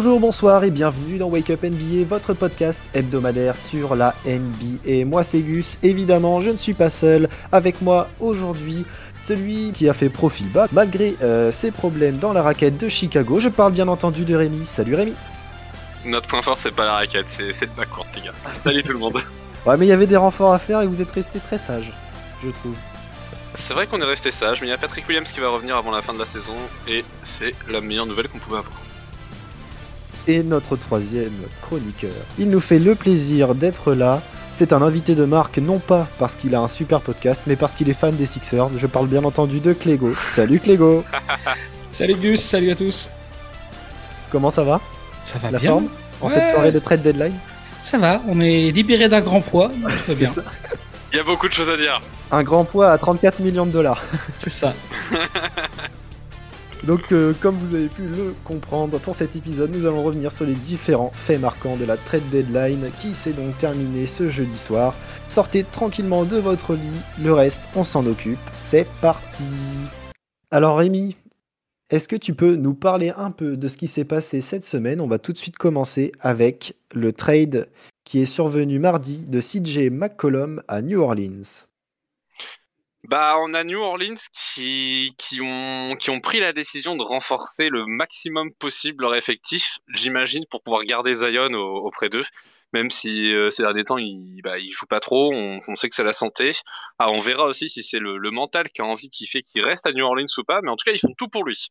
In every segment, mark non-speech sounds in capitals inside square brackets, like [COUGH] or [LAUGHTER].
Bonjour, bonsoir et bienvenue dans Wake Up NBA, votre podcast hebdomadaire sur la NBA. Moi c'est Gus, évidemment je ne suis pas seul. Avec moi aujourd'hui, celui qui a fait profil bas malgré euh, ses problèmes dans la raquette de Chicago. Je parle bien entendu de Rémi. Salut Rémi. Notre point fort c'est pas la raquette, c'est ma courte les gars. [LAUGHS] Salut tout le monde. Ouais mais il y avait des renforts à faire et vous êtes resté très sage, je trouve. C'est vrai qu'on est resté sage, mais il y a Patrick Williams qui va revenir avant la fin de la saison et c'est la meilleure nouvelle qu'on pouvait avoir et notre troisième chroniqueur. Il nous fait le plaisir d'être là. C'est un invité de marque, non pas parce qu'il a un super podcast, mais parce qu'il est fan des Sixers. Je parle bien entendu de Clégo. Salut Clégo [LAUGHS] Salut Gus, salut à tous Comment ça va? Ça va La bien forme? En cette soirée de trade deadline? Ça va, on est libéré d'un grand poids, [LAUGHS] bien. Ça. Il y a beaucoup de choses à dire. Un grand poids à 34 millions de dollars. C'est ça. [LAUGHS] Donc, euh, comme vous avez pu le comprendre, pour cet épisode, nous allons revenir sur les différents faits marquants de la trade deadline qui s'est donc terminée ce jeudi soir. Sortez tranquillement de votre lit, le reste, on s'en occupe. C'est parti Alors Rémi, est-ce que tu peux nous parler un peu de ce qui s'est passé cette semaine? On va tout de suite commencer avec le trade qui est survenu mardi de CJ McCollum à New Orleans. Bah, on a New Orleans qui, qui, ont, qui ont pris la décision de renforcer le maximum possible leur effectif, j'imagine, pour pouvoir garder Zion auprès d'eux. Même si euh, ces derniers temps, il, bah, il joue pas trop, on, sait que c'est la santé. Ah, on verra aussi si c'est le, mental qui a envie, qui fait qu'il reste à New Orleans ou pas, mais en tout cas, ils font tout pour lui.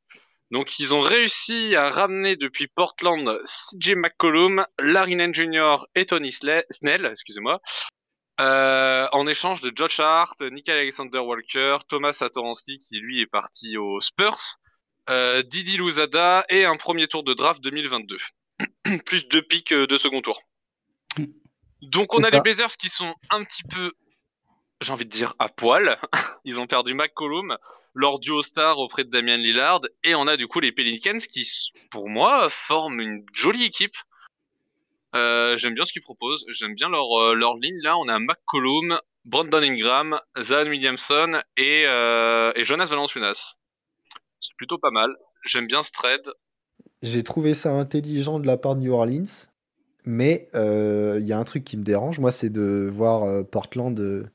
Donc, ils ont réussi à ramener depuis Portland CJ McCollum, Larry Jr. et Tony Snell, excusez-moi, euh, en échange de Josh Hart, Nick Alexander Walker, Thomas Satoransky qui lui est parti aux Spurs, euh, Didi Luzada et un premier tour de draft 2022. [CLEARS THROAT] Plus deux pics euh, de second tour. Donc on a les Blazers qui sont un petit peu, j'ai envie de dire, à poil. [LAUGHS] Ils ont perdu McCollum, leur duo star auprès de Damian Lillard, et on a du coup les Pelicans qui, pour moi, forment une jolie équipe. Euh, j'aime bien ce qu'ils proposent. J'aime bien leur, euh, leur ligne. Là, on a McCollum, Brandon Ingram, Zan Williamson et, euh, et Jonas Valanciunas. C'est plutôt pas mal. J'aime bien ce trade. J'ai trouvé ça intelligent de la part de New Orleans. Mais il y a un truc qui me dérange, moi, c'est de voir Portland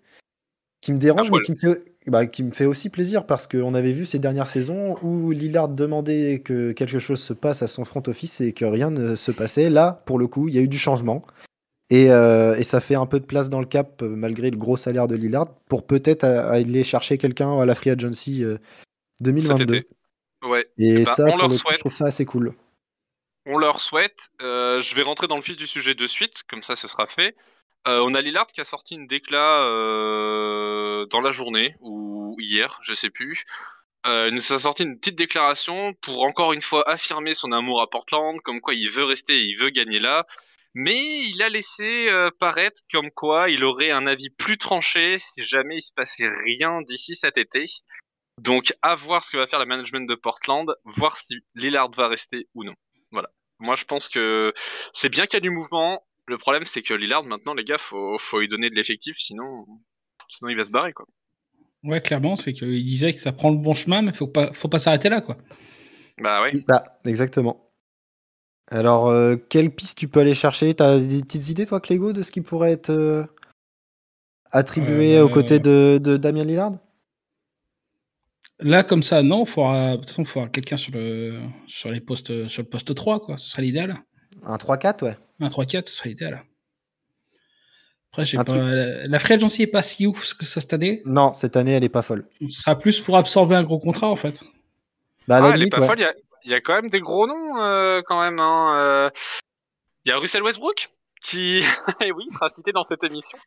qui me dérange, mais qui me, fait, bah, qui me fait aussi plaisir parce qu'on avait vu ces dernières saisons où Lillard demandait que quelque chose se passe à son front office et que rien ne se passait. Là, pour le coup, il y a eu du changement. Et, euh, et, ça fait un peu de place dans le cap, euh, malgré le gros salaire de Lillard, pour peut-être aller chercher quelqu'un à la Free Agency 2022. Euh, ouais. Et, eh ben, ça, on je trouve ça assez cool. On leur souhaite. je vais rentrer dans le fil du sujet de suite, comme ça ce sera fait. Euh, on a Lillard qui a sorti une décla euh, dans la journée ou hier, je sais plus. Euh, il nous a sorti une petite déclaration pour encore une fois affirmer son amour à Portland, comme quoi il veut rester, il veut gagner là. Mais il a laissé paraître comme quoi il aurait un avis plus tranché si jamais il se passait rien d'ici cet été. Donc à voir ce que va faire le management de Portland, voir si Lillard va rester ou non. Voilà. Moi je pense que c'est bien qu'il y a du mouvement. Le problème, c'est que Lillard, maintenant, les gars, faut, faut lui donner de l'effectif, sinon, sinon il va se barrer, quoi. Ouais, clairement, c'est qu'il disait que ça prend le bon chemin, mais faut pas, faut pas s'arrêter là, quoi. Bah oui. Ça, exactement. Alors, euh, quelle piste tu peux aller chercher? T'as des petites idées, toi, Clégo, de ce qui pourrait être euh, attribué aux côtés de, de, Damien Lillard? Là, comme ça, non. Il faudra, faudra quelqu'un sur le, sur, les postes, sur le poste 3, quoi. Ce serait l'idéal. Un 3-4, ouais. Un 3-4, ce serait idéal. Après, j'ai pas... La, free agency est pas si ouf que ça cette année. Non, cette année, elle est pas folle. Ce sera plus pour absorber un gros contrat, en fait. Bah, ah, elle est pas folle. Il y, a, quand même des gros noms, euh, quand même. Hein, euh. Il y a Russell Westbrook qui, [LAUGHS] eh oui, sera cité dans cette émission.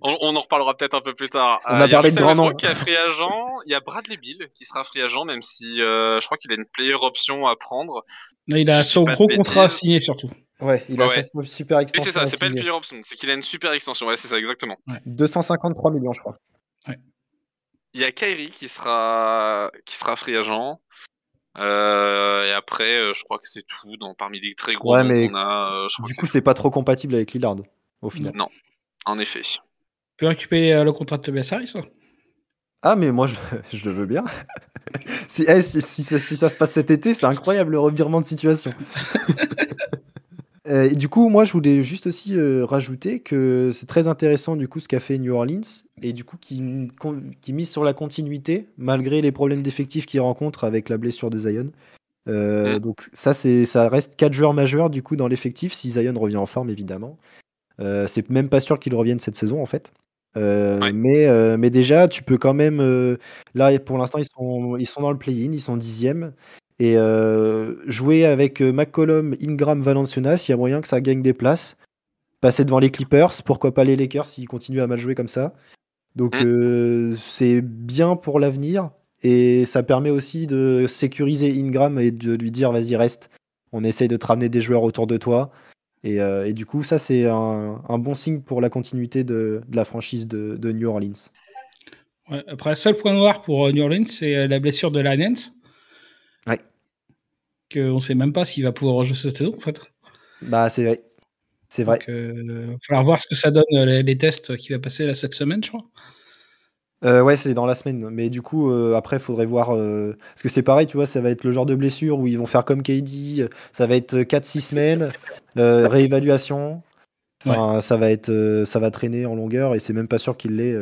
On, en reparlera peut-être un peu plus tard. On a euh, parlé de grands noms. Qui a free agent. Il y a Bradley Bill qui sera free agent, même si je crois qu'il a une player option à prendre. Il a son gros contrat signé surtout. Ouais, il a sa super extension. c'est ça, c'est pas une player option, c'est qu'il a une super extension. Ouais, c'est ça, exactement. 253 millions, je crois. Il y a Kyrie qui sera, qui sera free agent. Euh, et après, euh, je crois que c'est tout dans, parmi les très gros ouais, mais a. Euh, du coup, c'est pas trop compatible avec Lillard, au final. Non, en effet. Tu peux récupérer le contrat de Tobias Harris Ah, mais moi, je, [LAUGHS] je le veux bien. [LAUGHS] si, eh, si, si, ça, si, ça, se passe cet été, c'est incroyable le revirement de situation. [LAUGHS] Euh, et du coup, moi, je voulais juste aussi euh, rajouter que c'est très intéressant du coup ce qu'a fait New Orleans et du coup qui, qui mise sur la continuité malgré les problèmes d'effectifs qu'il rencontre avec la blessure de Zion. Euh, mm. Donc ça, c'est ça reste quatre joueurs majeurs du coup dans l'effectif si Zion revient en forme évidemment. c'est même pas sûr qu'il revienne cette saison en fait. mais, mais déjà, tu peux quand même. là, pour l'instant, ils sont, ils sont dans le play-in, ils sont dixième. Et euh, jouer avec euh, McCollum, Ingram, Valenciunas, il y a moyen que ça gagne des places. Passer devant les Clippers, pourquoi pas les Lakers s'ils continuent à mal jouer comme ça. Donc mm. euh, c'est bien pour l'avenir et ça permet aussi de sécuriser Ingram et de lui dire vas-y reste, on essaye de te ramener des joueurs autour de toi. Et, et du coup ça c'est un, un, bon signe pour la continuité de, de la franchise de, de New Orleans. Ouais, après, le seul point noir pour New Orleans, c'est la blessure de Lanens. Ouais. Qu'on ne sait même pas s'il va pouvoir rejouer cette saison, en fait. Bah, c'est vrai. C'est vrai. Il euh, va falloir voir ce que ça donne, euh, les, tests qui va passer là, cette semaine, je crois. Euh, ouais, c'est dans la semaine. Mais du coup, après, il faudrait voir. Parce que c'est pareil, tu vois, ça va être le genre de blessure où ils vont faire comme KD. Ça va être 4-6 semaines, réévaluation. Enfin, ça, va être, ça va traîner en longueur et c'est même pas sûr qu'il l'ait.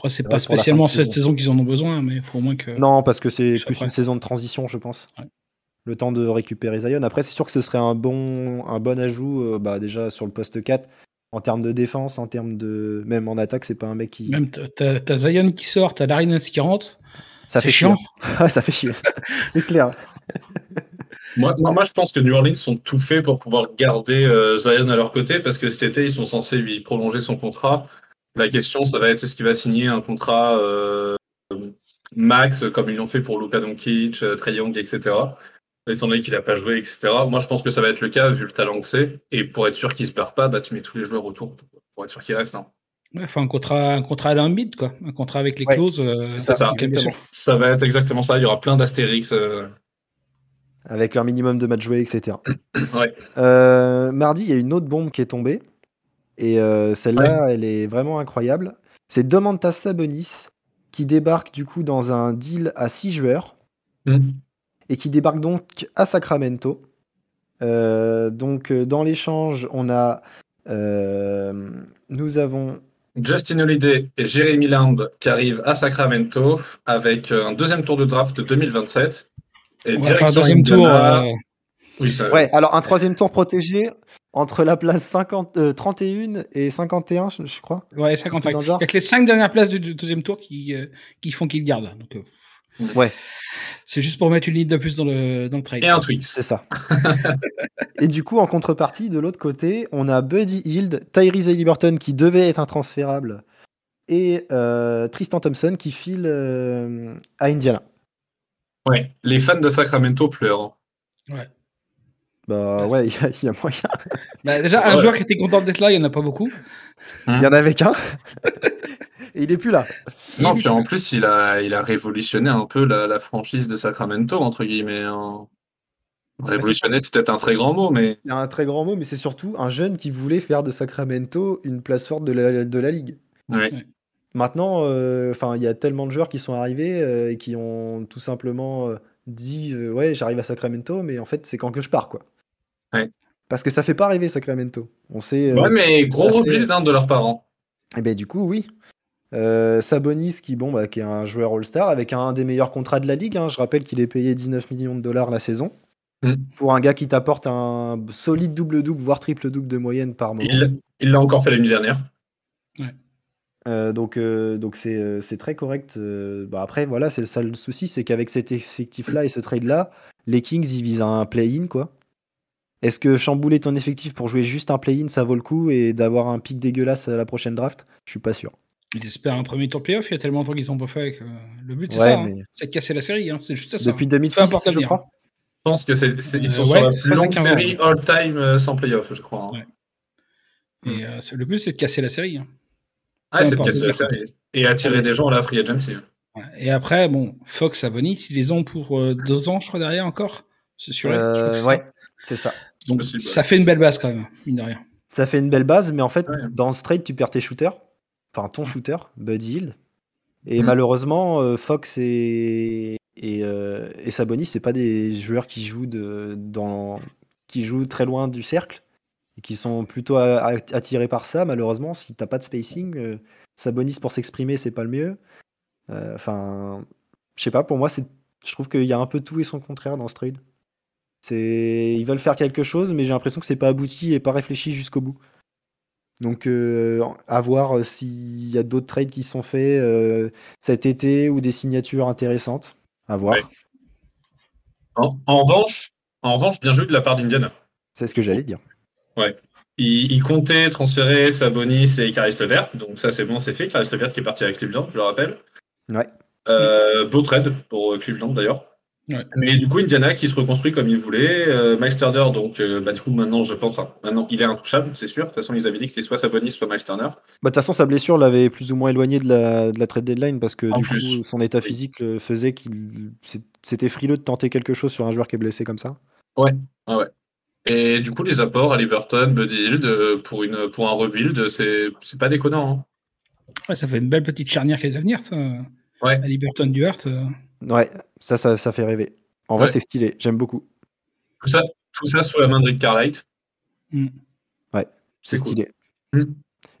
Après, c'est pas spécialement cette saison, qu'ils en ont besoin, mais il faut au moins que. Non, parce que c'est plus une saison de transition, je pense. Le temps de récupérer Zion. Après, c'est sûr que ce serait un bon, un bon ajout euh, bah, déjà sur le poste 4 en termes de défense, en termes de. Même en attaque, c'est pas un mec qui. Même t'as Zion qui sort, t'as Darius qui rentre. Ça fait chiant. [LAUGHS] ça fait chier. [LAUGHS] c'est clair. moi, moi, je pense que New Orleans sont tout faits pour pouvoir garder euh, Zion à leur côté parce que cet été, ils sont censés lui prolonger son contrat. La question, ça va être est-ce qu'il va signer un contrat euh, max comme ils l'ont fait pour Luka Doncic, euh, Trey Young, etc. Étant donné qu'il n'a pas joué, etc. Moi, je pense que ça va être le cas vu le talent que c'est. Et pour être sûr qu'il se perd pas, bah, tu mets tous les joueurs autour pour être sûr qu'il reste. Hein. enfin, un contrat, un contrat à l'ambit, quoi. Un contrat avec les clauses. Euh, ça, ça, ça, va être exactement ça. Il y aura plein d'astérix. Avec leur minimum de matchs joués, etc. ouais. mardi, il y a une autre bombe qui est tombée. Et euh, celle-là, elle est vraiment incroyable. C'est Domantas Sabonis qui débarque du coup dans un deal à 6 joueurs hmm. et qui débarque donc à Sacramento. Euh, donc euh, dans l'échange, on a nous avons Justin Holiday et Jeremy Lamb qui arrivent à Sacramento avec un deuxième tour de draft 2027 et direction deuxième tour. Oui, ça... Ouais, alors un troisième tour protégé entre la place 50, 31 euh, et 51, je, crois. Ouais, 51. Il y a que les 5 dernières places du, deuxième tour qui, euh, qui font qu'il garde. Donc, euh, ouais. C'est juste pour mettre une ligne de plus dans le, dans le trade. Et un tweet. C'est ça. et du coup, en contrepartie, de l'autre côté, on a Buddy Hield, Tyrese Liberton qui devait être intransférable et Tristan Thompson qui file à Indiana. Ouais, les fans de Sacramento pleurent. Ouais. Bah ouais, il y, a moyen. [LAUGHS] Bah, déjà, un joueur qui était content d'être là, il n'y en a pas beaucoup. Il y en avait qu'un. [LAUGHS] Et il est plus là. Non, puis en plus, il a, il a révolutionné un peu la, franchise de Sacramento, entre guillemets. Hein. Révolutionner, c'est peut-être un très grand mot, mais. C'est un très grand mot, mais c'est surtout un jeune qui voulait faire de Sacramento une place forte de la, de la ligue. Maintenant, euh, enfin, il y a tellement de joueurs qui sont arrivés euh, et qui ont tout simplement euh, dit ouais, j'arrive à Sacramento, mais en fait, c'est quand que je pars, quoi. Parce que ça fait pas rêver Sacramento. On sait. Euh, ouais, mais gros rebuild hein, de leurs parents. Et eh ben du coup, oui. Euh, Sabonis, qui, bon, bah, qui est un joueur All-Star avec un des meilleurs contrats de la ligue. Hein. Je rappelle qu'il est payé 19 millions de dollars la saison. Mm. Pour un gars qui t'apporte un solide double-double, voire triple-double de moyenne par mois. Il l'a encore fait l'année dernière. Ouais. Euh, donc, donc c'est très correct. Bah, après, voilà, c'est le souci, c'est qu'avec cet effectif-là et ce trade-là, les Kings, ils visent un play-in, quoi. Est-ce que chambouler ton effectif pour jouer juste un play-in, ça vaut le coup et d'avoir un pic dégueulasse à la prochaine draft? Je suis pas sûr. Ils espèrent un premier tour playoff, il y a tellement longtemps qu'ils sont pas fait. Que... Le but, c'est ça, hein. c'est de casser la série, hein. c'est juste ça. Depuis 2006, je crois. Je pense que c'est, ils sont euh, sur la plus longue série all-time euh, sans playoff, je crois. Hein. Et euh, le but, c'est de casser la série. Ah, c'est de casser la série. Et attirer des gens à la free agency. Et après, bon, Fox, Abonis, ils les ont pour deux ans, je crois, derrière encore. C'est sûr. ouais, c'est ça. Donc, ça fait une belle base quand même, mine de rien. Ça fait une belle base, mais en fait, dans ce trade, tu perds tes shooters. Enfin, ton shooter, Buddy Hill. Et Mm. malheureusement, euh, Fox et, et, euh, et Sabonis, c'est pas des joueurs qui jouent, de, dans, qui jouent très loin du cercle et qui sont plutôt a- a- attirés par ça. Malheureusement, si t'as pas de spacing, euh, Sabonis pour s'exprimer, c'est pas le mieux. Euh, Enfin, je sais pas, pour moi, c'est, je trouve qu'il y a un peu tout et son contraire dans ce trade. C'est, ils veulent faire quelque chose, mais j'ai l'impression que c'est pas abouti et pas réfléchi jusqu'au bout. Donc, euh, à voir euh, s'il y a d'autres trades qui sont faits euh, cet été ou des signatures intéressantes. À voir. Ouais. En, en revanche, en revanche, bien joué de la part d'Indiana. C'est ce que j'allais dire. Il, il comptait transférer Sabonis et Caris Levert, donc ça c'est bon, c'est fait. Caris Levert qui est parti avec Cleveland, je le rappelle. Ouais. Euh, beau trade pour Cleveland d'ailleurs. Ouais. Mais du coup, Indiana qui se reconstruit comme il voulait. Euh, Miles Turner, donc euh, bah, du coup maintenant je pense, maintenant il est intouchable, c'est sûr. De toute façon, ils avaient dit que c'était soit Sabonis, soit Miles Turner. Bah, De toute façon, sa blessure l'avait plus ou moins éloigné de la, de la trade deadline parce que En du plus. coup, son état physique le faisait qu'il c'était frileux de tenter quelque chose sur un joueur qui est blessé comme ça. Ah ouais. Et du coup, les apports à Liberton, Buddy Hield, euh, pour, une, pour un rebuild, c'est c'est pas déconnant. hein. Ouais, ça fait une belle petite charnière qui est à venir, ça. Ouais. À Liberton Duarte. euh. Ouais, ça, ça, ça fait rêver. En vrai, Ouais. c'est stylé, j'aime beaucoup. Tout ça, tout ça sous la main de Rick Carlight. Mm. C'est C'est cool. stylé. Mm.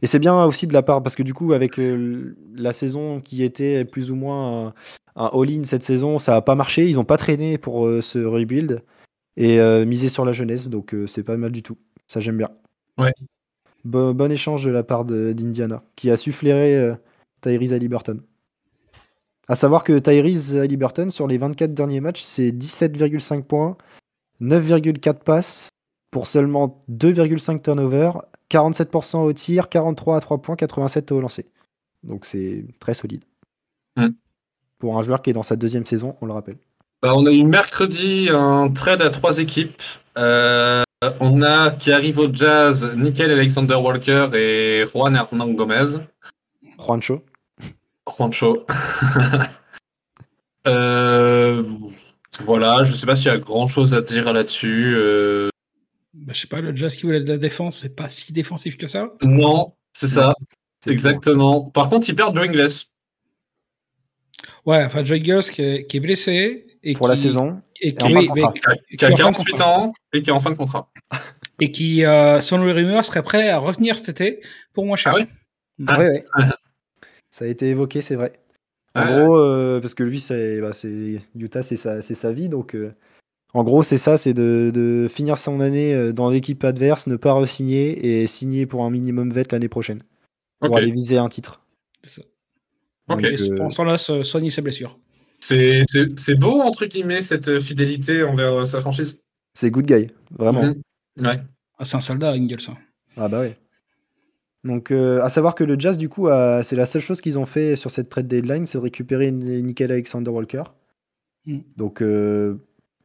Et c'est bien aussi de la part, parce que du coup, avec euh, la saison qui était plus ou moins un, un all-in cette saison, ça n'a pas marché. Ils n'ont pas traîné pour euh, ce rebuild et euh, miser sur la jeunesse, donc euh, c'est pas mal du tout. Ça, j'aime bien. Ouais. Bo- bon échange de la part d'Indiana, qui a su flairer euh, Tyrese Haliburton. À savoir que Tyrese Haliburton, sur les 24 derniers matchs, c'est 17,5 points, 9,4 passes pour seulement 2,5 turnovers, 47% au tir, 43 à 3 points, 87 au lancer. Donc c'est très solide. Mm. Pour un joueur qui est dans sa deuxième saison, on le rappelle. Bah, on a eu mercredi un trade à trois équipes. Euh, on a qui arrive au Jazz Nickel Alexander Walker et Juan Hernan Gomez. Juancho. Juancho. [LAUGHS] Euh, voilà, je sais pas s'il y a grand chose à dire là-dessus. euh, Bah, je sais pas, le Jazz qui voulait de la défense, c'est pas si défensif que ça. non, c'est ça, exactement. Par contre, ils perdent Joe Ingles. Ouais, enfin, Joy Girls qui est, qui est blessé. Et Pour la qui- saison. Et qui, oui, mais- qui a- qui qui a est en fin de 48 contrat. ans et qui est en fin de contrat. Et qui, euh, selon les rumeurs, serait prêt à revenir cet été pour moins cher. Ah ouais. [LAUGHS] Ça a été évoqué, c'est vrai. En gros, euh, parce que lui, c'est bah, c'est- Utah, c'est sa, vie. Donc, euh, en gros, c'est ça c'est de, de finir son année euh, dans l'équipe adverse, ne pas re-signer et signer pour un minimum vet l'année prochaine. Pour aller viser un titre. C'est ça. Ok. Donc, Et euh, pendant ce temps-là, so- soigner ses blessures. C'est beau, entre guillemets, cette fidélité envers sa franchise. c'est good guy, vraiment. Mhm. Ouais. Ah, c'est un soldat, Ingles. ça. Ah bah ouais. Donc, euh, à savoir que le Jazz, du coup, a- c'est la seule chose qu'ils ont fait sur cette trade deadline, c'est de récupérer Ni- Nickel Alexander Walker. Mm. Donc, euh,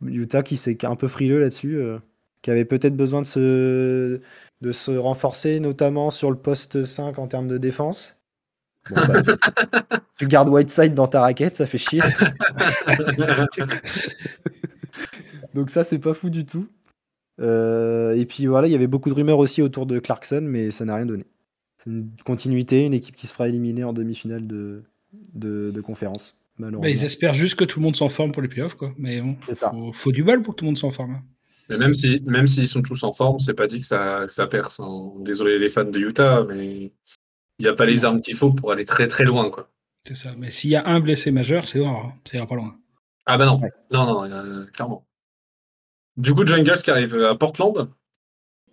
Utah qui s'est un peu frileux là-dessus, euh, qui avait peut-être besoin de se, de se renforcer, notamment sur le poste 5 en termes de défense. Bon, bah, tu, [LAUGHS] tu gardes Whiteside dans ta raquette, ça fait chier. [LAUGHS] Donc ça, c'est pas fou du tout. Et puis voilà, il y avait beaucoup de rumeurs aussi autour de Clarkson, mais ça n'a rien donné. Une continuité, une équipe qui se fera éliminer en demi-finale de, de, de conférence, Bah, malheureusement. ils espèrent juste que tout le monde s'en forme pour les playoffs, quoi. Mais bon, ça. faut, faut du bal pour que tout le monde s'en forme. hein. Mais même si même s'ils sont tous en forme, c'est pas dit que ça, que ça perce. hein. Désolé les fans de Utah, mais il n'y a pas les armes qu'il faut pour aller très très loin. Quoi. C'est ça. Mais s'il y a un blessé majeur, c'est noir. hein. Ça ira pas loin. Ah bah non, Ouais. non, non, euh, clairement. Du coup, Jungles qui arrive à Portland.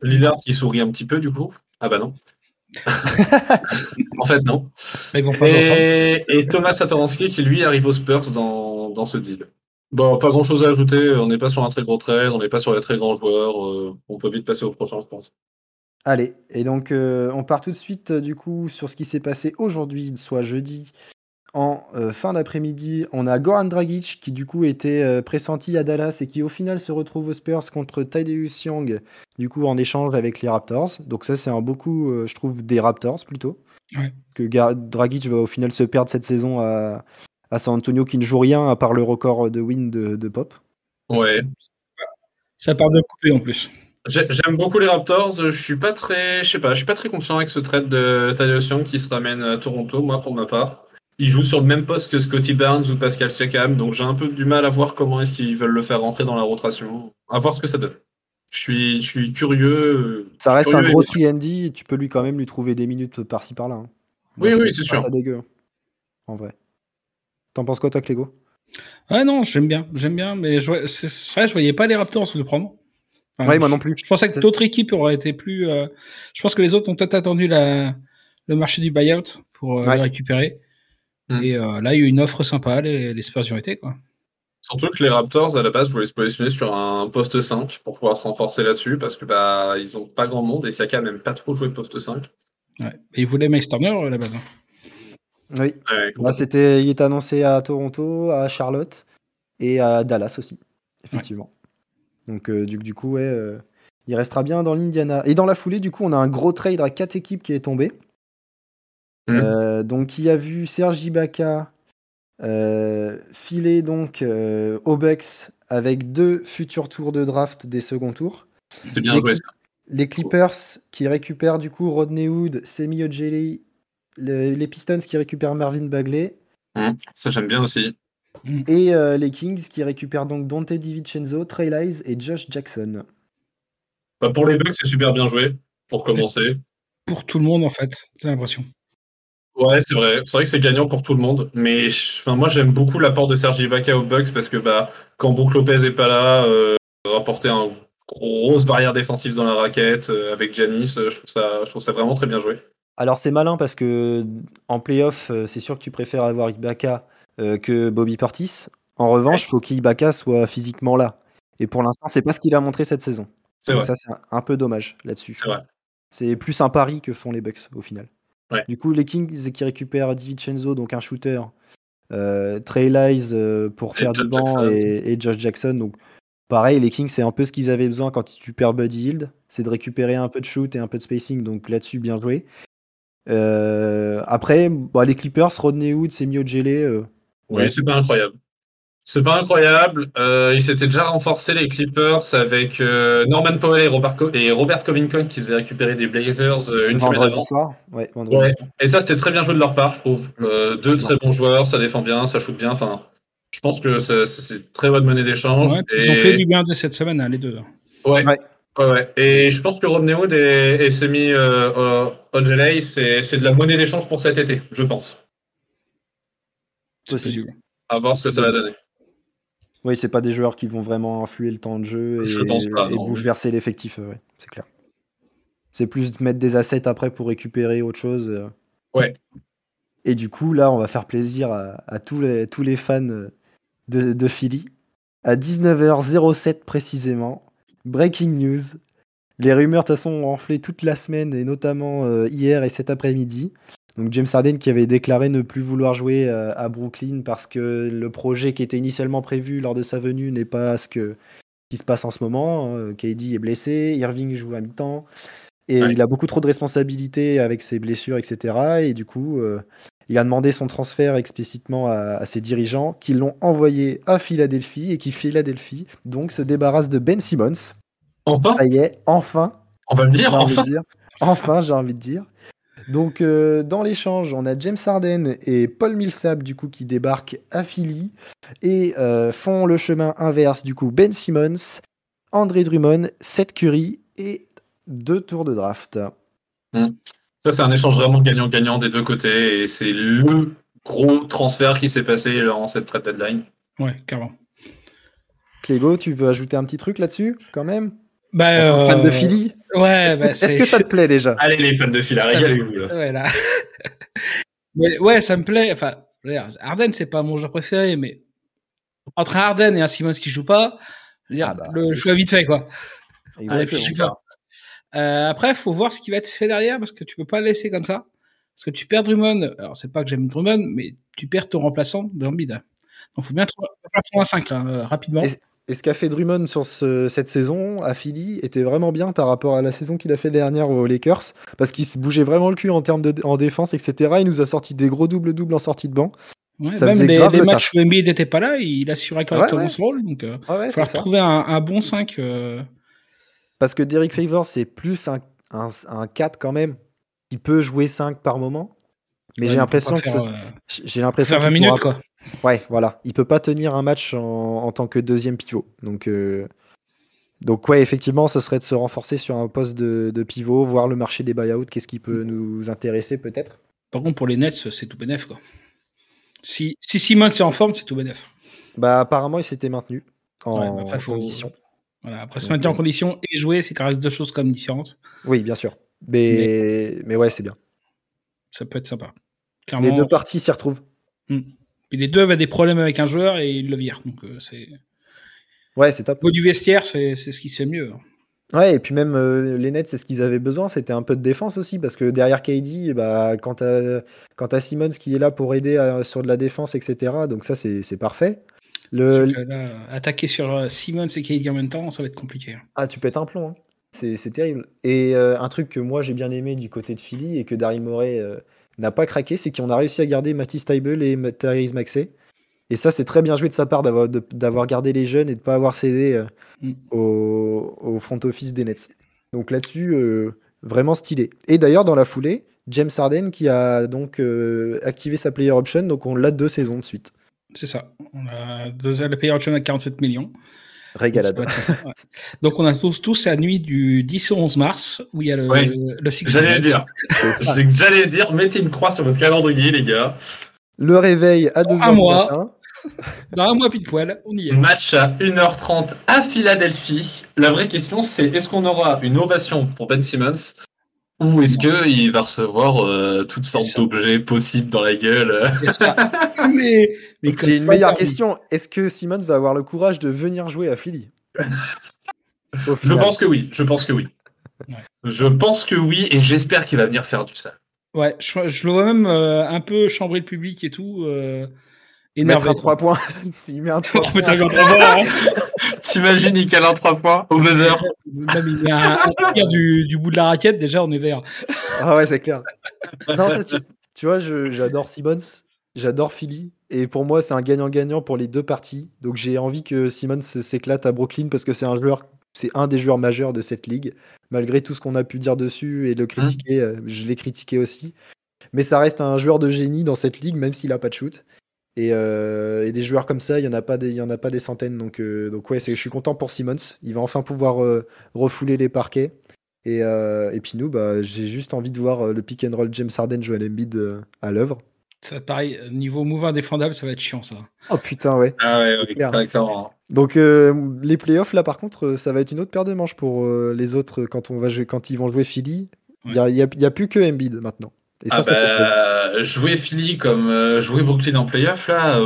Lillard qui sourit un petit peu du coup. Ah bah non. [LAUGHS] en fait non. Et, et Thomas Satoransky qui lui arrive aux Spurs dans, dans ce deal. Bon, pas grand chose à ajouter. On n'est pas sur un très gros trade, on n'est pas sur des très grands joueurs. euh, on peut vite passer au prochain, je pense. Allez, et donc euh, on part tout de suite euh, du coup sur ce qui s'est passé aujourd'hui, soit jeudi, en euh, fin d'après-midi. On a Goran Dragic qui du coup était euh, pressenti à Dallas et qui au final se retrouve aux Spurs contre Tadeusz Young, du coup en échange avec les Raptors. Donc ça c'est un beaucoup, euh, je trouve, des Raptors plutôt. Ouais. Que Gar- Dragic va au final se perdre cette saison à, à San Antonio qui ne joue rien à part le record de win de, de Pop. Ouais. Ça part de couper en plus. J'ai- J'aime beaucoup les Raptors. Je suis pas très, je sais pas, je suis pas très confiant avec ce trade de Thaddeus Young qui se ramène à Toronto, moi pour ma part. Il joue sur le même poste que Scotty Barnes ou Pascal Siakam, donc j'ai un peu du mal à voir comment est-ce qu'ils veulent le faire rentrer dans la rotation. À voir ce que ça donne. Je suis, je suis curieux. Ça reste un gros 3 tu peux lui quand même lui trouver des minutes par-ci par-là. Hein. oui, oui, c'est sûr. Ça dégueu, hein, en vrai. T'en penses quoi, toi, Clégo? Ouais, non, j'aime bien, j'aime bien, mais je, c'est vrai, je voyais pas les Raptors se le prendre. ouais, moi non plus. Je pensais que d'autres équipes auraient été plus. Euh, je pense que les autres ont peut-être attendu la, le marché du buyout pour euh, récupérer. Mm. Et euh, là, il y a eu une offre sympa, les, les Spurs y ont été, quoi. Surtout que les Raptors, à la base, voulaient se positionner sur un poste 5 pour pouvoir se renforcer là-dessus, parce que bah ils ont pas grand monde et Siaka n'aime pas trop jouer poste 5. Ouais. Et ils voulaient Miles Turner à la base. Hein. Oui. Bah, c'était, il est annoncé à Toronto, à Charlotte et à Dallas aussi, effectivement. Donc euh, du, du, coup, ouais, euh, il restera bien dans l'Indiana. Et dans la foulée, du coup, on a un gros trade à quatre équipes qui est tombé. Mmh. Euh, donc, il y a vu Serge Ibaka filer donc au Bucks avec deux futurs tours de draft des seconds tours. C'est bien joué ça. Les Clippers qui récupèrent du coup Rodney Hood, Semi Ojeli les Pistons qui récupèrent Marvin Bagley. Mmh, ça, j'aime bien aussi. Et euh, les Kings qui récupèrent donc Dante DiVincenzo, Trey Lyles et Josh Jackson. Bah, pour les Bucks, c'est super bien joué, pour commencer. Pour tout le monde, en fait, j'ai l'impression. Ouais, c'est vrai. C'est vrai que c'est gagnant pour tout le monde. Mais enfin, moi, j'aime beaucoup l'apport de Sergi Ibaka aux Bucks parce que bah, quand Brook Lopez est pas là, euh, rapporter une grosse barrière défensive dans la raquette euh, avec Janis, je, trouve ça, je trouve ça vraiment très bien joué. Alors c'est malin parce que en playoff, euh, c'est sûr que tu préfères avoir Ibaka euh, que Bobby Portis. En revanche, il faut qu'Ibaka soit physiquement là. Et pour l'instant, c'est pas ce qu'il a montré cette saison. Donc ça, c'est un peu dommage là-dessus. C'est plus un pari que font les Bucks au final. Du coup, les Kings qui récupèrent DiVincenzo, donc un shooter, euh, Trey Lyles pour faire du banc et, Josh Jackson. Donc pareil, les Kings, c'est un peu ce qu'ils avaient besoin quand tu perds Buddy Hield, c'est de récupérer un peu de shoot et un peu de spacing. Donc là-dessus, bien joué. Euh, après, bah, les Clippers, Rodney Hood, c'est mieux gelé. Euh, oui, c'est pas incroyable. C'est pas incroyable. Euh, ils s'étaient déjà renforcés les Clippers avec Norman Powell et Robert, et Robert Covington qui se avaient récupérer des Blazers une semaine avant. Soir. Et ça, c'était très bien joué de leur part, je trouve. deux très bons joueurs, ça défend bien, ça shoot bien. Enfin, je pense que c'est très bonne monnaie d'échange. Ils ont fait du bien de cette semaine, hein, les deux. Ouais. Ouais, et je pense que Rodney Hood et, Semi euh, c'est de la monnaie d'échange pour cet été, je pense. C'est possible. À voir ce que ça va donner. Oui, c'est pas des joueurs qui vont vraiment influer le temps de jeu et, bouleverser l'effectif, ouais, c'est clair. C'est plus de mettre des assets après pour récupérer autre chose. Euh. Ouais. Et du coup, là, on va faire plaisir à, tous, les, tous les fans de, de Philly. À 19h07 précisément, Breaking news. Les rumeurs, de toute façon, ont enflé toute la semaine, et notamment euh, hier et cet après-midi. Donc James Harden qui avait déclaré ne plus vouloir jouer euh, à Brooklyn parce que le projet qui était initialement prévu lors de sa venue n'est pas ce que, qui se passe en ce moment. Hein. KD est blessé, Irving joue à mi-temps, et il a beaucoup trop de responsabilités avec ses blessures, etc. Et du coup, euh, il a demandé son transfert explicitement à, à ses dirigeants qui l'ont envoyé à Philadelphie et qui Philadelphie donc se débarrasse de Ben Simmons. Enfin Ça y est, enfin. On va le dire, enfin. Enfin, j'ai envie de dire. Donc euh, dans l'échange, on a James Harden et Paul Millsap du coup qui débarquent à Philly et euh, font le chemin inverse du coup Ben Simmons, André Drummond, Seth Curry et deux tours de draft. Hmm. Ça, c'est un échange vraiment gagnant-gagnant des deux côtés et c'est le gros transfert qui s'est passé en cette trade deadline. Ouais, carrément. Clégo, tu veux ajouter un petit truc là-dessus quand même? Bah, Fan de Philly Ouais, Est-ce bah, que, que, ça te plaît déjà Allez, les fans de Philly, régalez-vous. Là. Ouais, là. [LAUGHS] ouais, ça me plaît. Enfin, Arden, c'est pas mon joueur préféré, mais entre un Arden et un Simmons qui joue pas, dire, ah bah, le choix vite fait, quoi. Euh, après, il faut voir ce qui va être fait derrière parce que tu peux pas le laisser comme ça. Parce que tu perds Drummond. Alors, c'est pas que j'aime Drummond, mais tu perds ton remplaçant de Donc, il faut bien trouver un 5 euh, rapidement. Et, ce qu'a fait Drummond sur cette saison à Philly était vraiment bien par rapport à la saison qu'il a fait dernière aux Lakers. Parce qu'il se bougeait vraiment le cul en termes de en défense, etc. Il nous a sorti des gros doubles-doubles en sortie de banc. ça même les, les matchs où Embiid n'était pas là, il assurait correctement son rôle. Donc, il euh, faut trouver un, un, bon 5. Parce que Derek Favors, c'est plus un, un, 4 quand même, qui peut jouer 5 par moment. Mais j'ai l'impression que j'ai l'impression 20 minutes quoi. Ouais, voilà. Il peut pas tenir un match en, tant que deuxième pivot. Donc, donc ouais, effectivement, ce serait de se renforcer sur un poste de, pivot, voir le marché des buyouts, qu'est-ce qui peut nous intéresser peut-être. Par contre, pour les Nets, c'est tout bénef quoi. Si, si Simon est en forme, c'est tout bénef. Bah apparemment, il s'était maintenu en condition. Voilà, après se maintenir en condition et jouer, c'est quand même deux choses comme différentes. Oui, bien sûr. Mais, mais... ouais, c'est bien. Ça peut être sympa. Les deux parties s'y retrouvent. Hmm. les deux avaient des problèmes avec un joueur et ils le virent. Donc euh, c'est. Ouais, c'est top. Au du vestiaire, c'est ce qui se fait mieux. Ouais, et puis même euh, les Nets, c'est ce qu'ils avaient besoin, c'était un peu de défense aussi, parce que derrière KD, bah, quand t'as Simmons qui est là pour aider euh, sur de la défense, etc., donc ça, c'est parfait. Le... attaquer sur Simmons et KD en même temps, ça va être compliqué. Hein. Ah, tu pètes un plomb, hein. c'est terrible. Et un truc que moi j'ai bien aimé du côté de Philly et que Daryl Morey n'a pas craqué, c'est qu'on a réussi à garder Matisse Taibel et Therese Maxey. Et ça, c'est très bien joué de sa part d'avoir gardé les jeunes et de ne pas avoir cédé euh, mm. au, front office des Nets. Donc là-dessus, euh, vraiment stylé. Et d'ailleurs, dans la foulée, James Harden qui a donc euh, activé sa player option, donc on l'a deux saisons de suite. C'est ça. On a deux, la player option à 47 millions. Régalade. Donc on a tous, tous la nuit du 10 au 11 mars où il y a le, le Six J'allais dire. [LAUGHS] J'allais dire, mettez une croix sur votre calendrier, les gars. Le réveil à 2h un mois. Dans un mois pile poil, on y est. Match à 1h30 à Philadelphie. La vraie question, c'est est-ce qu'on aura une ovation pour Ben Simmons? Ou est-ce qu'il va recevoir euh, toutes sortes d'objets possibles dans la gueule [LAUGHS] Mais, mais j'ai une meilleure question. Est-ce que Simmons va avoir le courage de venir jouer à Philly? [LAUGHS] Je pense que oui. Je pense que oui. Je pense que oui, et j'espère qu'il va venir faire du sale. Ouais, je, le vois même euh, un peu chambrer le public et tout. Euh, Énervé. Mettre un 3 points. [LAUGHS] S'il met un 3 [LAUGHS] points. Hein. [LAUGHS] T'imagines, il cale un 3 points au buzzer. il y a un, tir du, du, bout de la raquette, déjà, on est vert. Ah ouais, c'est clair. Non, ça, tu, tu, vois, j'adore Simmons, j'adore Philly. Et pour moi, c'est un gagnant-gagnant pour les deux parties. Donc j'ai envie que Simmons s'éclate à Brooklyn parce que c'est un joueur, c'est un des joueurs majeurs de cette ligue. Malgré tout ce qu'on a pu dire dessus et le critiquer, mmh. je l'ai critiqué aussi. Mais ça reste un joueur de génie dans cette ligue, même s'il a pas de shoot. Euh, et, des joueurs comme ça, il n'y en, a pas des, y en a pas des centaines. Donc, euh, donc ouais, je suis content pour Simmons. Il va enfin pouvoir euh, refouler les parquets. Et, et puis nous, bah, j'ai juste envie de voir le pick and roll James Harden, Joel Embiid à l'œuvre. Ça, pareil, niveau mouvement indéfendable, ça va être chiant ça. Oh putain, ouais. Ah ouais, d'accord. Donc les playoffs, là par contre, ça va être une autre paire de manches pour les autres quand, on va jouer, quand ils vont jouer Philly. Il n'y a, y a, plus que Embiid maintenant. Et ça, ah bah, jouer Philly comme euh, jouer Brooklyn en playoff, là,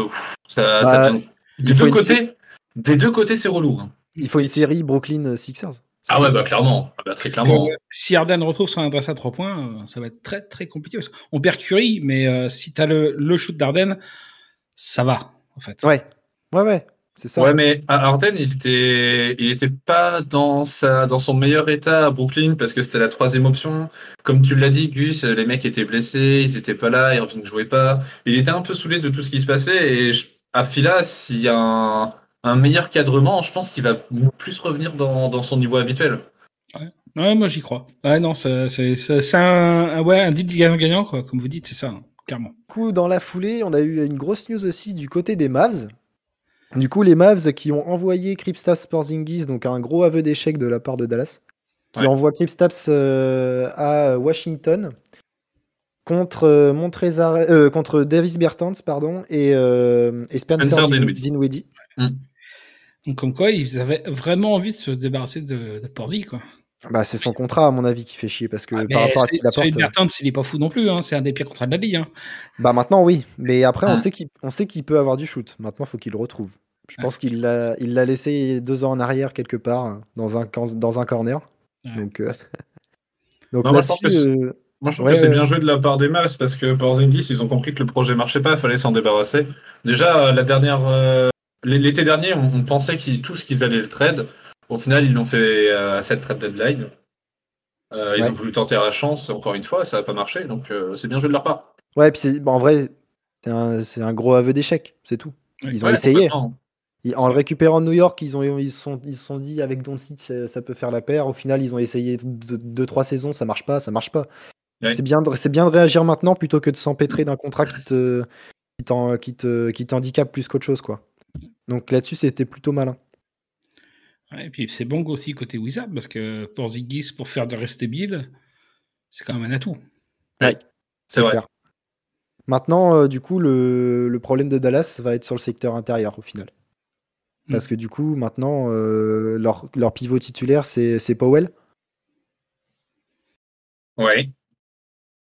ça, bah, des, deux côtés, des deux côtés, c'est relou. Hein. Il faut une série Brooklyn Sixers. Ah ouais, bah clairement, ah bah, très clairement. Euh, si Arden retrouve son adresse à 3 points, euh, ça va être très très compliqué. On perd Curry, mais si tu as le, le shoot d'Arden, ça va, en fait. Ouais, ouais, ouais. Ça. Ouais, mais Arden, il était, il était pas dans sa, dans son meilleur état à Brooklyn parce que c'était la troisième option. Comme tu l'as dit, Gus, les mecs étaient blessés, ils étaient pas là, Irving ne jouait pas. Il était un peu saoulé de tout ce qui se passait et à Fila, s'il y a un, un, meilleur cadrement, je pense qu'il va plus revenir dans, dans, son niveau habituel. Ouais, ouais moi j'y crois. Ouais, non, c'est un, ouais, un deal gagnant-gagnant, quoi, comme vous dites, c'est ça, hein, clairement. Du coup, dans la foulée, on a eu une grosse news aussi du côté des Mavs. Du coup, les Mavs qui ont envoyé Kristaps Porzingis, donc un gros aveu d'échec de la part de Dallas, qui envoie Kristaps euh, à Washington contre euh, euh, contre Davis Bertans pardon et, Spencer, Dinwiddie. Mm. Donc comme quoi, ils avaient vraiment envie de se débarrasser de, de Porzi, quoi. Bah, c'est son contrat, à mon avis, qui fait chier. Parce que ah, par rapport à ce qu'il apporte. Bertans, il est pas fou non plus. Hein, c'est un des pires contrats de la ligue. Hein. Bah, maintenant, oui. Mais après, on ah. sait qu'il sait qu'il peut avoir du shoot. Maintenant, il faut qu'il le retrouve. Je pense qu'il l'a il l'a laissé deux ans en arrière, quelque part, dans un, dans un corner. Donc, euh, [LAUGHS] Donc moi, je trouve que c'est bien joué de la part des Mavs parce que Porzingis, ils ont compris que le projet marchait pas, il fallait s'en débarrasser. Déjà, la dernière, euh, l'été dernier, on, pensait qu'ils tous qu'ils allaient le trade. Au final, ils l'ont fait à cette trade deadline. Euh, ils ont voulu tenter la chance, encore une fois, ça n'a pas marché, donc euh, c'est bien joué de leur part. Ouais, puis en vrai, c'est un, gros aveu d'échec, c'est tout. Ils ont essayé. En le récupérant de New York, ils ont ils sont ils sont dit avec Doncic ça, peut faire la paire. Au final, ils ont essayé 2-3 saisons, ça marche pas, ça marche pas. C'est bien, de, bien de réagir maintenant plutôt que de s'empêtrer d'un contrat qui te, qui, te, qui t'handicape plus qu'autre chose, quoi. Donc là-dessus, c'était plutôt malin. Et puis c'est bon aussi côté Wizard, parce que pour Ziggis, pour faire de rester Bill, c'est quand même un atout. Ouais, c'est vrai. Maintenant, euh, du coup, le, le, problème de Dallas va être sur le secteur intérieur au final. Hmm. Parce que du coup, maintenant, euh, leur, leur, pivot titulaire, c'est Powell. Ouais.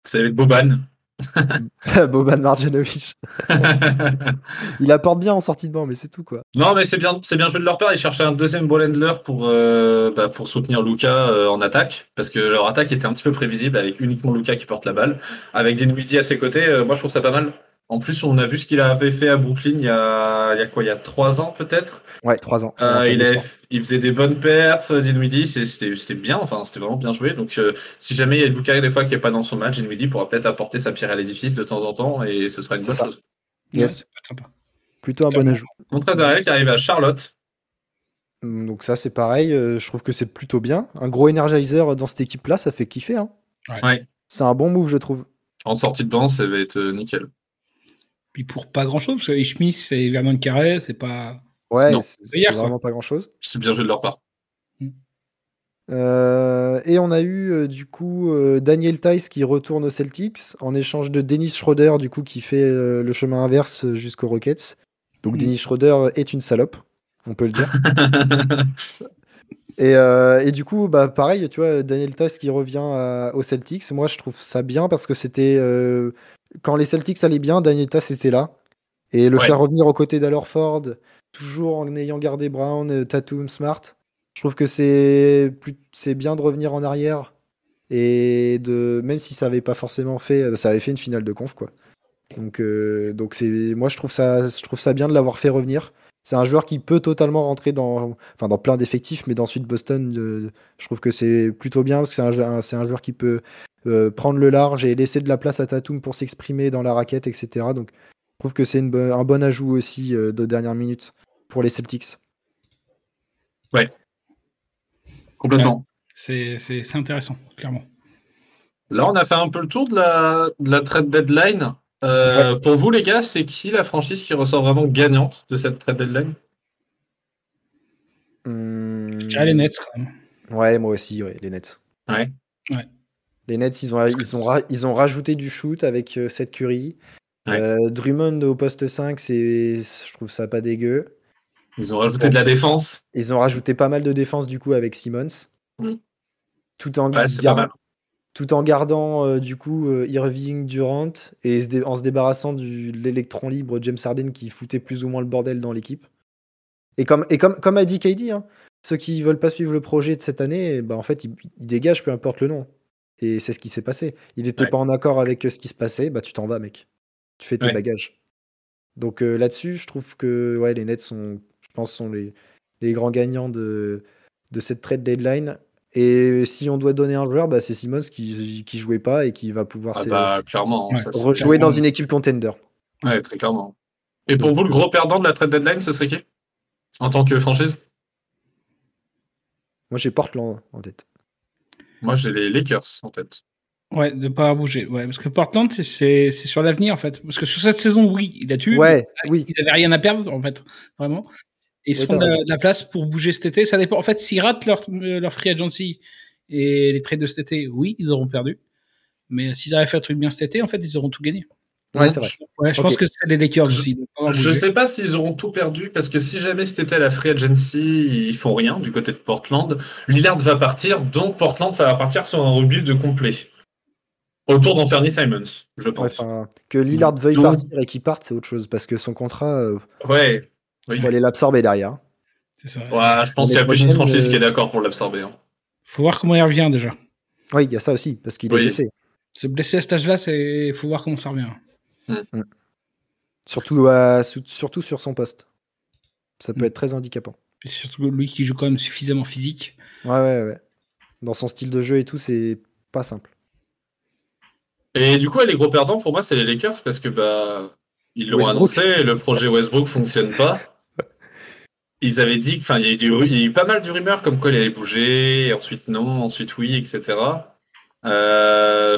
C'est Boban. [LAUGHS] Boban Marjanovic. [LAUGHS] il apporte bien en sortie de banc, mais c'est tout quoi. Non, mais c'est bien, c'est bien joué de leur part. Ils cherchaient un deuxième ball handler pour, euh, bah, pour soutenir Luca en attaque, parce que leur attaque était un petit peu prévisible avec uniquement Luca qui porte la balle, avec Dinwiddie à ses côtés. moi, je trouve ça pas mal. En plus, on a vu ce qu'il avait fait à Brooklyn il y a, il y a quoi Il y a trois ans peut-être? Ouais, trois ans. Euh, il, il, faisait des bonnes perfs, Dinwiddie, c'était bien, enfin c'était vraiment bien joué. Donc euh, si jamais il y a Lucas des fois qui n'est pas dans son match, Dinwiddie pourra peut-être apporter sa pierre à l'édifice de temps en temps et ce sera une bonne chose. Yes. Plutôt un bon ajout. Montrezl qui arrive à Charlotte. Hum, donc ça c'est pareil, euh, je trouve que c'est plutôt bien. Un gros energizer dans cette équipe-là, ça fait kiffer. Hein. Ouais. C'est un bon move, je trouve. En sortie de banc, ça va être nickel. Puis pour pas grand chose, parce que Ishmis c'est Vernon Carré, c'est pas. Ouais, c'est vraiment pas grand chose. C'est bien joué de leur part. Mm. Euh, et on a eu euh, du coup euh, Daniel Tice qui retourne aux Celtics en échange de Dennis Schroeder du coup qui fait le chemin inverse jusqu'aux Rockets. Donc mm. Dennis Schroeder est une salope, on peut le dire. [LAUGHS] et, et, du coup, bah pareil, tu vois, Daniel Tice qui revient aux Celtics, moi je trouve ça bien parce que c'était quand les Celtics allaient bien, Danieta c'était là. Et le faire revenir aux côtés d'Alorford, toujours en ayant gardé Brown, euh, Tatum, Smart, je trouve que c'est c'est bien de revenir en arrière et de même si ça avait pas forcément fait, euh, ça avait fait une finale de conf quoi. Donc euh, donc c'est moi je trouve ça je trouve ça bien de l'avoir fait revenir. C'est un joueur qui peut totalement rentrer dans, enfin dans plein d'effectifs, mais dans Suite Boston, je trouve que c'est plutôt bien parce que c'est un, un, joueur qui peut euh, prendre le large et laisser de la place à Tatum pour s'exprimer dans la raquette, etc. Donc, je trouve que c'est un bon ajout aussi euh, de dernière minute pour les Celtics. Ouais. Complètement. c'est intéressant, clairement. Là, on a fait un peu le tour de la, de la trade deadline. Euh, pour vous, les gars, c'est qui la franchise qui ressort vraiment gagnante de cette trade deadline hmm. Je dirais les Nets. Ouais, moi aussi, ouais, les Nets. Ouais. ouais. Les Nets, ils ont, ils ont, ils ont rajouté du shoot avec euh, cette Curry. Euh, Drummond au poste 5, c'est, je trouve ça pas dégueu. Ils ont rajouté de la défense. Ils ont rajouté pas mal de défense du coup avec Simmons. Mm. Tout, en tout en gardant euh, du coup Irving Durant et en se débarrassant de l'électron libre James Harden qui foutait plus ou moins le bordel dans l'équipe. Et comme, et comme, comme a dit KD, hein, ceux qui veulent pas suivre le projet de cette année, bah, en fait, ils dégagent peu importe le nom. Et c'est ce qui s'est passé. Il n'était pas en accord avec euh, ce qui se passait, bah tu t'en vas, mec. Tu fais tes bagages. Donc euh, là-dessus, je trouve que ouais, les Nets sont, je pense, sont les, les grands gagnants de, de cette trade deadline. Et si on doit donner un joueur, bah, c'est Simmons qui, qui jouait pas et qui va pouvoir ah bah, clairement, rejouer dans une équipe contender. Ouais, très clairement. Et pour vous, le gros perdant de la trade deadline, ce serait qui? En tant que franchise? Moi, j'ai Portland en tête. Moi, j'ai les Lakers en tête. Ouais, de pas bouger. Ouais, parce que Portland, c'est sur l'avenir, en fait. Parce que sur cette saison, oui, il a tué. Ouais, oui. Ils n'avaient rien à perdre, en fait. Vraiment. Ils se font de, la place pour bouger cet été. Ça dépend. En fait, s'ils ratent leur, leur free agency et les trades de cet été, oui, ils auront perdu. Mais s'ils arrivent à faire un truc bien cet été, en fait, ils auront tout gagné. Ouais, c'est vrai. Ouais, je pense que c'est les Lakers aussi. Je sais pas s'ils auront tout perdu parce que si jamais c'était la free agency, ils font rien du côté de Portland. Lillard va partir, donc Portland ça va partir sur un rebuild complet. Autour d'Anthony Simons, je pense. que Lillard veuille partir et qu'il parte, c'est autre chose parce que son contrat, euh, ouais, il faut aller l'absorber derrière. C'est ça. Ouais, je pense qu'il y a plus franchise qui est d'accord pour l'absorber. Hein. Faut voir comment il revient déjà. Oui, il y a ça aussi parce qu'il est blessé. Se blesser à cet âge-là, c'est faut voir comment ça revient. Mm. Mm. Surtout, euh, surtout sur son poste. Ça peut mm. être très handicapant. Et surtout lui qui joue quand même suffisamment physique. Ouais, ouais, ouais. Dans son style de jeu et tout, c'est pas simple. Et du coup, les gros perdants pour moi, c'est les Lakers parce que bah ils l'ont annoncé, le projet Westbrook fonctionne pas. Ils avaient dit, enfin, il y, a eu pas mal de rumeurs comme quoi il allait bouger, ensuite non, ensuite oui, etc. Euh,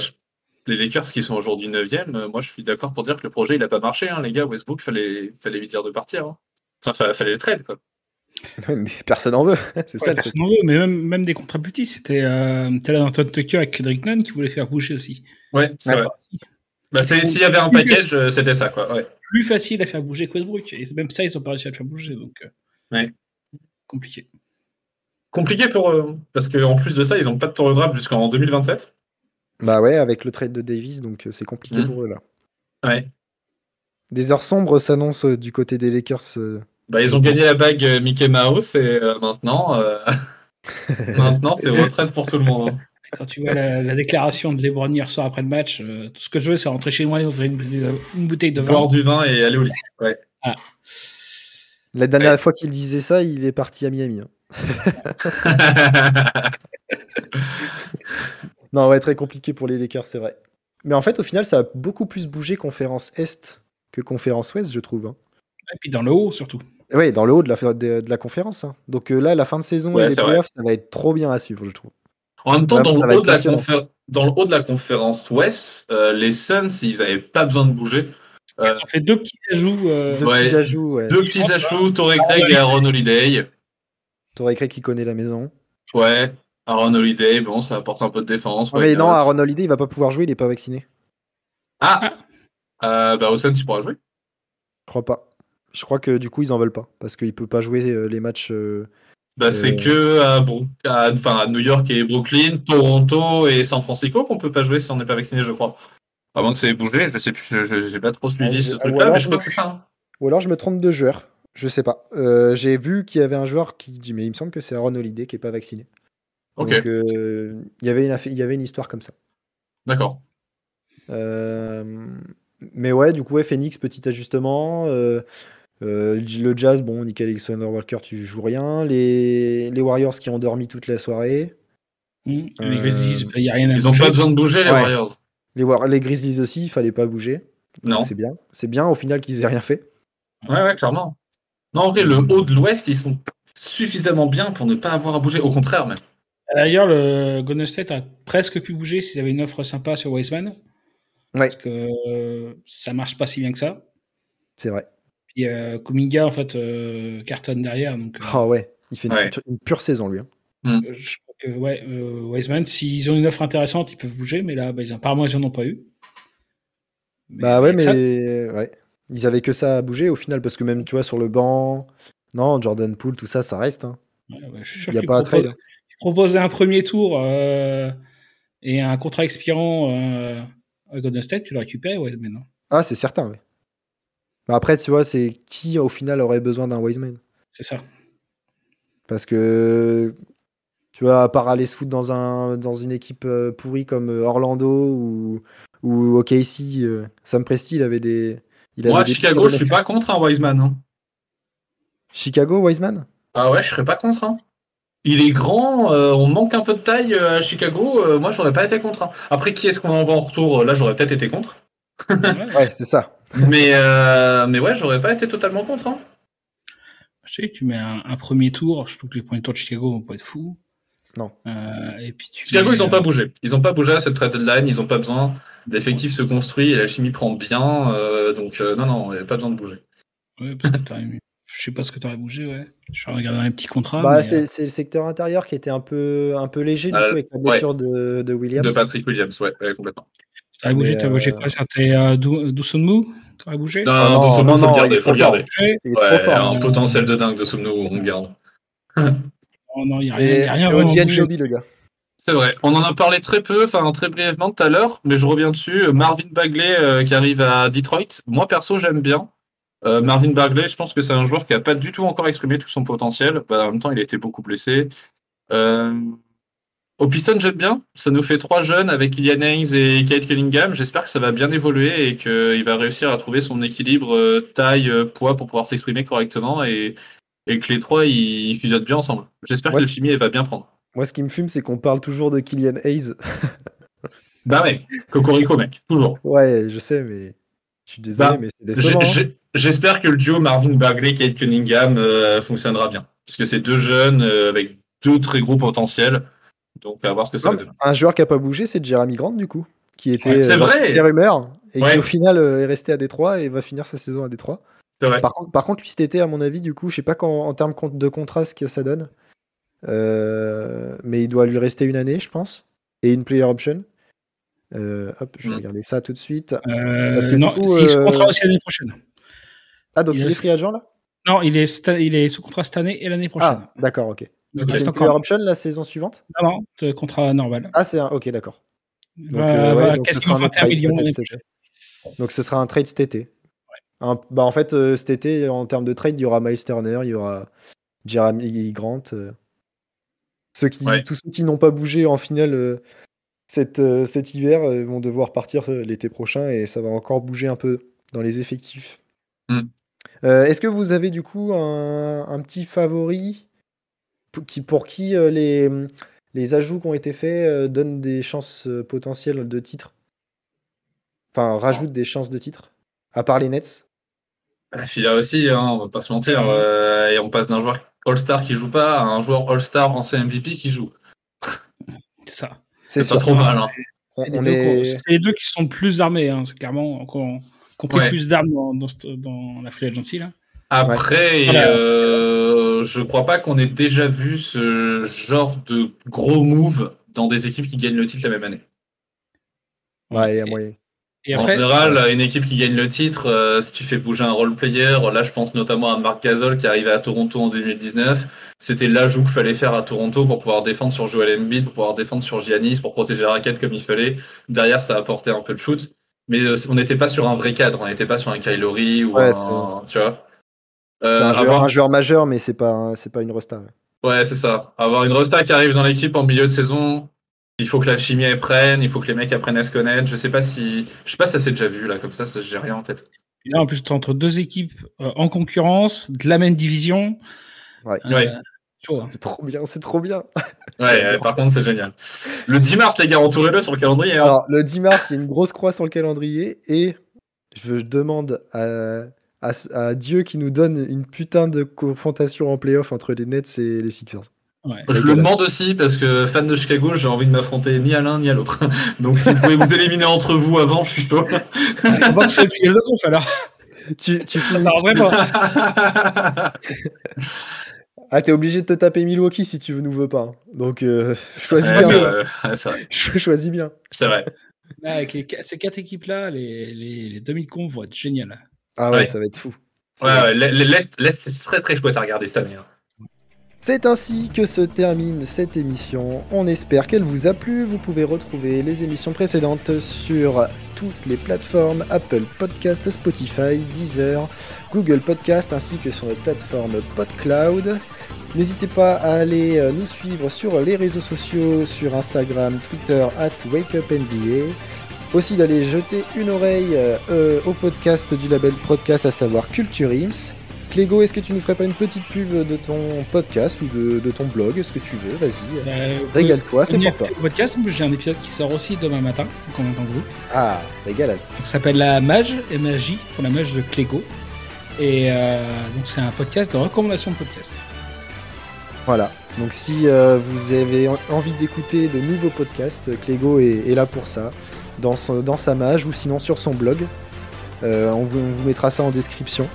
les Lakers qui sont aujourd'hui 9e, moi je suis d'accord pour dire que le projet il a pas marché, hein, les gars. Westbrook, fallait, fallait lui dire de partir. Hein. Enfin, fallait le trade, quoi. [LAUGHS] mais personne n'en veut, [LAUGHS] c'est ça Personne n'en veut, mais même, même des contrats petits, c'était euh, Antoine Tucker avec Kendrick Nunn qui voulait faire bouger aussi. Ouais, c'est vrai. Bah, s'il y avait un package, euh, c'était ça, quoi. Ouais. Plus facile à faire bouger que Westbrook. Et même ça, ils ont pas réussi à le faire bouger, donc. Euh, ouais. Compliqué. Compliqué pour eux, parce qu'en plus de ça, ils n'ont pas de tour de draft jusqu'en 2027. Bah ouais, avec le trade de Davis, donc euh, c'est compliqué mmh. pour eux là. Ouais. Des heures sombres s'annoncent du côté des Lakers. Bah, ils ont gagné la bague Mickey Mouse et maintenant, [LAUGHS] maintenant c'est retraite pour tout le monde. Hein. Quand tu vois la, déclaration de LeBron hier soir après le match, euh, tout ce que je veux, c'est rentrer chez moi et ouvrir une, bouteille de vin. Boire du vin et aller au lit. Ouais. Ah. La dernière fois qu'il disait ça, il est parti à Miami. Hein. [LAUGHS] non, ouais, très compliqué pour les Lakers, c'est vrai. Mais en fait, au final, ça a beaucoup plus bougé conférence Est que conférence Ouest, je trouve. Hein. Et puis dans le haut, surtout. Oui, dans le haut de la, de, la conférence. Hein. Donc euh, là, la fin de saison et les playoffs, ça va être trop bien à suivre, je trouve. En même temps, dans le, haut de la dans le, haut de la conférence Ouest, euh, les Suns, ils n'avaient pas besoin de bouger. Euh, ils ont fait deux petits ajouts. Euh, deux petits ajouts, ouais. Deux petits ajouts, Torrey Craig et Aaron Holiday. Torrey Craig qui connaît la maison. Ouais, Aaron Holiday, bon, ça apporte un peu de défense. mais non, Aaron Holiday, il va pas pouvoir jouer, il n'est pas vacciné. Ah Bah, au Suns, il pourra jouer Je crois pas. Je crois que du coup, ils en veulent pas. Parce qu'il peut pas jouer les matchs bah, c'est que à, à New York et Brooklyn, Toronto et San Francisco qu'on peut pas jouer si on n'est pas vacciné, je crois. Avant que ça ait bougé, je sais plus, je n'ai pas trop suivi ce truc-là, mais je crois que c'est ça. Hein. Ou alors je me trompe de joueur, je sais pas. Euh, j'ai vu qu'il y avait un joueur qui dit, mais il me semble que c'est Aaron Holiday qui est pas vacciné. Donc euh, il y avait une, il y avait une histoire comme ça. D'accord. Euh, mais ouais, du coup, ouais, Phoenix, petit ajustement. Euh, le Jazz, bon, Nickel Alexander Walker, tu joues rien. Les, les Warriors qui ont dormi toute la soirée. Mmh. Les Grizzlies, il n'y a rien à Ils n'ont pas besoin de bouger, les Warriors. Les, les, Grizzlies aussi, il fallait pas bouger. Non. C'est bien. C'est bien au final qu'ils aient rien fait. Ouais, ouais, clairement. Non, en vrai, le haut de l'Ouest, ils sont suffisamment bien pour ne pas avoir à bouger. Au contraire, même. D'ailleurs, le Golden State a presque pu bouger s'ils avaient une offre sympa sur Wiseman. Ouais. Parce que euh, ça marche pas si bien que ça. C'est vrai. Et euh, Kuminga, en fait, euh, cartonne derrière. Donc, euh, ah ouais, il fait une, Pure, saison, lui. Hein. Mm. Je ouais, Wiseman, s'ils ont une offre intéressante, ils peuvent bouger, mais là, bah, ils, apparemment, ils n'en ont pas eu. bah ouais, mais ouais. ils avaient que ça à bouger au final, parce que même, tu vois, sur le banc, non, Jordan Poole, tout ça, ça reste. Hein. il n'y a pas à trade. Tu proposais un premier tour et un contrat expirant à Golden State, tu le récupères, Wiseman. Non ah, c'est certain, oui. Après, tu vois, c'est qui au final aurait besoin d'un Wiseman? C'est ça. Parce que, tu vois, à part aller se foutre dans, un, dans une équipe euh, pourrie comme euh, Orlando ou, ou OKC, euh, Sam Presti, il avait des. Il Moi, Chicago, je suis pas contre un Wiseman. Hein. Chicago, Wiseman? Ah ouais, je serais pas contre. Hein. Il est grand, on manque un peu de taille à Chicago. moi, j'aurais pas été contre. Hein. Après, qui est-ce qu'on envoie en retour? Là, j'aurais peut-être été contre. [LAUGHS] ouais, c'est ça. Mais, euh, mais ouais, j'aurais pas été totalement contre. Hein. Je sais, tu mets un, premier tour, je trouve que les premiers tours de Chicago vont pas être fous. Non. Euh, et puis Chicago, ils ont pas bougé. Ils ont pas bougé à cette trade deadline, ils ont pas besoin. L'effectif se construit et la chimie prend bien. Euh, donc, non, non, il n'y a pas besoin de bouger. Ouais, Je sais pas ce que tu aurais bougé, ouais. Je regarder les petits contrats. Bah, c'est, le secteur intérieur qui était un peu, un peu léger, du coup, avec la blessure de, de, Williams. De Patrick Williams, ouais, complètement. Tu as bougé, tu as bougé quoi C'était euh, Dousunmu Tu as bougé? Non, non, non, Dousunmu, faut le garder. Faut le garder. Il est trop fort. Un potentiel de dingue, Dousunmu, on garde. [LAUGHS] Oh non, il n'y a rien. C'est le gars. C'est vrai. On en a parlé très peu, enfin très brièvement tout à l'heure, mais je reviens dessus. Marvin Bagley euh, qui arrive à Detroit. Moi perso, j'aime bien. Euh, Marvin Bagley, je pense que c'est un joueur qui n'a pas du tout encore exprimé tout son potentiel. Bah, en même temps, il a été beaucoup blessé. Euh, au Piston, j'aime bien. Ça nous fait trois jeunes avec Ilian Hayes et Kate Cunningham. J'espère que ça va bien évoluer et qu'il va réussir à trouver son équilibre euh, taille, euh, poids pour pouvoir s'exprimer correctement et, que les trois ils, fusionnent bien ensemble. J'espère que le chimie va bien prendre. Moi, ce qui me fume, c'est qu'on parle toujours de Kylian Hayes. [LAUGHS] bah ouais, Cocorico, mec, toujours. Ouais, je sais, mais je suis désolé, bah, mais c'est décevant. Hein. J'espère que le duo Marvin Bagley Kate Cunningham euh, fonctionnera bien. Parce que c'est deux jeunes avec deux très gros potentiels. Donc, à voir ce que ça va donner. Un joueur qui n'a pas bougé, c'est Jeremy Grant, du coup. qui était c'est vrai. des rumeurs et qui au final est resté à Détroit et va finir sa saison à Détroit. Par contre, par contre, lui cet été, à mon avis, du coup, je sais pas quand, en termes de contrat ce que ça donne, mais il doit lui rester une année, je pense, et une player option. hop, je vais mm. regarder ça tout de suite. Parce que non, du coup, il contrat aussi l'année prochaine. Ah, donc il, est free agent là? Non, il est, il est sous contrat cette année et l'année prochaine. Ah, d'accord, ok. c'est une player option la saison suivante? Non, non, contrat normal. Ah, c'est un. Ok, d'accord. Donc, euh, donc ce sera un trade Donc ce sera un trade cet été. Bah, en fait, euh, cet été, en termes de trade, il y aura Miles Turner, il y aura Jeremy Grant. Euh. Ceux qui, Tous ceux qui n'ont pas bougé en finale cet, cet hiver vont devoir partir l'été prochain et ça va encore bouger un peu dans les effectifs. Hmm. Est-ce que vous avez du coup un, petit favori pour qui, pour qui les, les ajouts qui ont été faits euh, donnent des chances euh, potentielles de titre? Enfin, rajoutent des chances de titre? À part les Nets? La Fila aussi, hein, on va pas se mentir. Euh, et on passe d'un joueur All-Star qui joue pas à un joueur All-Star ancien MVP qui joue. C'est ça. C'est pas trop mal. Hein. C'est les, deux qui sont plus armés, hein, clairement, ont, pris plus d'armes dans, dans, la Free Agency. Là. Après, euh, je crois pas qu'on ait déjà vu ce genre de gros move dans des équipes qui gagnent le titre la même année. Ouais, il y a moyen. En général, une équipe qui gagne le titre, euh, si tu fais bouger un role player, là je pense notamment à Marc Gasol qui arrivait à Toronto en 2019, c'était l'ajout qu'il fallait faire à Toronto pour pouvoir défendre sur Joel Embiid, pour pouvoir défendre sur Giannis, pour protéger la raquette comme il fallait. Derrière, ça a apporté un peu de shoot, mais euh, on n'était pas sur un vrai cadre, on n'était pas sur un Kylori ou un, tu vois. Euh, c'est un, joueur, majeur, mais c'est pas, c'est pas une Rosta. Ouais, c'est ça. Avoir une Rosta qui arrive dans l'équipe en milieu de saison, il faut que la chimie prenne, il faut que les mecs apprennent à se connaître. Je sais pas si, je sais pas si ça s'est déjà vu là comme ça, ça j'ai rien en tête. Et là, en plus, entre deux équipes euh, en concurrence, de la même division. Ouais. Euh, c'est trop bien, c'est trop bien. Ouais, [LAUGHS] par contre, c'est génial. Le 10 mars, les gars, entourez-le sur le calendrier. Hein. Alors, le 10 mars, il y a une grosse croix sur le calendrier et je demande à à, Dieu qui nous donne une putain de confrontation en playoff entre les Nets et les Sixers. Je le demande aussi parce que fan de Chicago, j'ai envie de m'affronter ni à l'un ni à l'autre. [LAUGHS] Donc si vous pouvez vous éliminer entre vous avant, je suis chaud. Le conf alors. Tu, tu finis. Non, vraiment. [LAUGHS] ah, t'es obligé de te taper Milwaukee si tu ne veux pas. Donc euh, [LAUGHS] choisis bien. Je choisis bien. C'est vrai. avec ces quatre équipes-là, les, les, les demi-conf vont être géniales. Ah ouais, ça va être fou. Ouais, ouais l'Est, c'est très très chouette à regarder cette année. Hein. C'est ainsi que se termine cette émission. On espère qu'elle vous a plu. Vous pouvez retrouver les émissions précédentes sur toutes les plateformes Apple Podcast, Spotify, Deezer, Google Podcast ainsi que sur les plateformes PodCloud. N'hésitez pas à aller euh, nous suivre sur les réseaux sociaux, sur Instagram, Twitter, at WakeUpNBA. Aussi d'aller jeter une oreille euh, au podcast du label Podcast, à savoir Culture Ims. Clégo, est-ce que tu nous ferais pas une petite pub de ton podcast ou de, ton blog, ce que tu veux Vas-y, bah, régale-toi, c'est pour toi. podcast, j'ai un épisode qui sort aussi demain matin, en vous. Ah, régale. Ça s'appelle La Mage, M-A-J, pour la mage de Clégo. Et euh, donc c'est un podcast de recommandation de podcast. Voilà. Donc si vous avez envie d'écouter de nouveaux podcasts, Clégo est, là pour ça dans, dans sa mage ou sinon sur son blog. Euh, on, vous, mettra ça en description.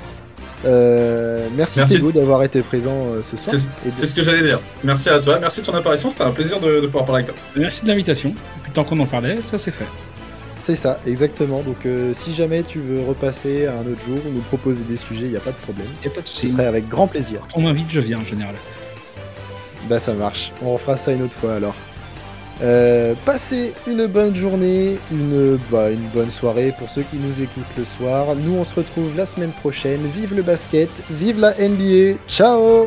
Euh, merci, merci. d'avoir été présent euh, ce soir. C'est ce que j'allais dire. Merci à toi, merci de ton apparition, c'était un plaisir de, pouvoir parler avec toi. Merci de l'invitation. Depuis tant qu'on en parlait, ça c'est fait. C'est ça, exactement. Donc si jamais tu veux repasser un autre jour ou nous proposer des sujets, il n'y a pas de problème. A pas de Ce serait avec grand plaisir. On m'invite, je viens en général. Bah ça marche. On refera ça une autre fois alors. Euh, passez une bonne journée, bah, une bonne soirée pour ceux qui nous écoutent le soir. Nous, on se retrouve la semaine prochaine. Vive le basket, vive la NBA. Ciao